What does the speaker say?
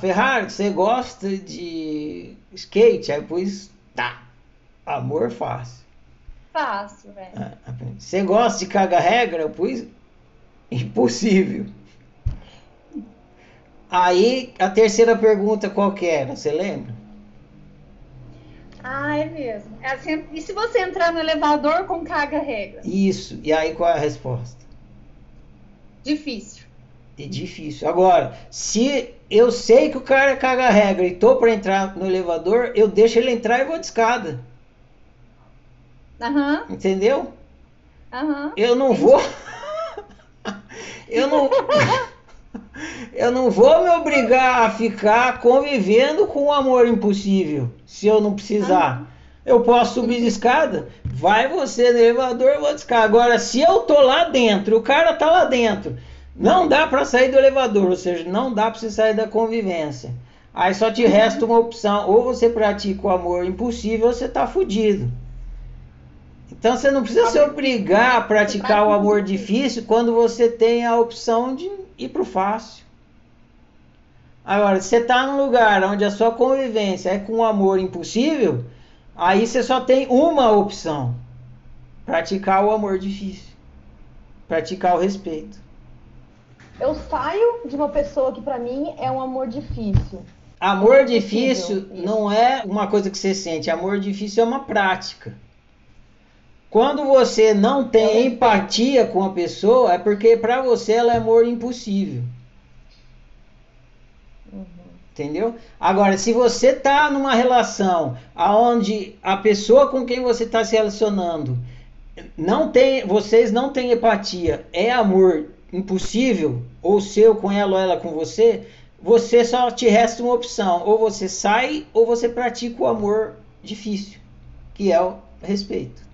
Ferrari, você gosta de skate? Aí pus, tá, amor fácil. Fácil, velho. Ah, Você gosta de cagar regra? Eu pus impossível. Aí a terceira pergunta qual que era? Você lembra? Ah, é mesmo. É assim, e se você entrar no elevador com caga regra? Isso. E aí qual é a resposta? Difícil. É difícil. Agora, se eu sei que o cara caga regra e tô para entrar no elevador, eu deixo ele entrar e vou de escada. Aham, Entendeu? aham. Eu não vou. eu não. Eu não vou me obrigar a ficar convivendo com o amor impossível, se eu não precisar. Eu posso subir de escada, vai você no elevador, eu vou de escada. Agora, se eu tô lá dentro, o cara tá lá dentro, não dá para sair do elevador, ou seja, não dá para você sair da convivência. Aí só te resta uma opção, ou você pratica o amor impossível, ou você tá fudido. Então você não precisa se obrigar a praticar o amor difícil quando você tem a opção de ir pro fácil. Agora, você está num lugar onde a sua convivência é com o amor impossível, aí você só tem uma opção: praticar o amor difícil, praticar o respeito. Eu saio de uma pessoa que pra mim é um amor difícil. Amor difícil isso. não é uma coisa que você sente, amor difícil é uma prática. Quando você não tem empatia com a pessoa, é porque para você ela é amor impossível. Entendeu? Agora, se você tá numa relação aonde a pessoa com quem você está se relacionando não tem, vocês não têm empatia, é amor impossível, ou seu com ela ou ela com você, você só te resta uma opção, ou você sai ou você pratica o amor difícil, que é o respeito.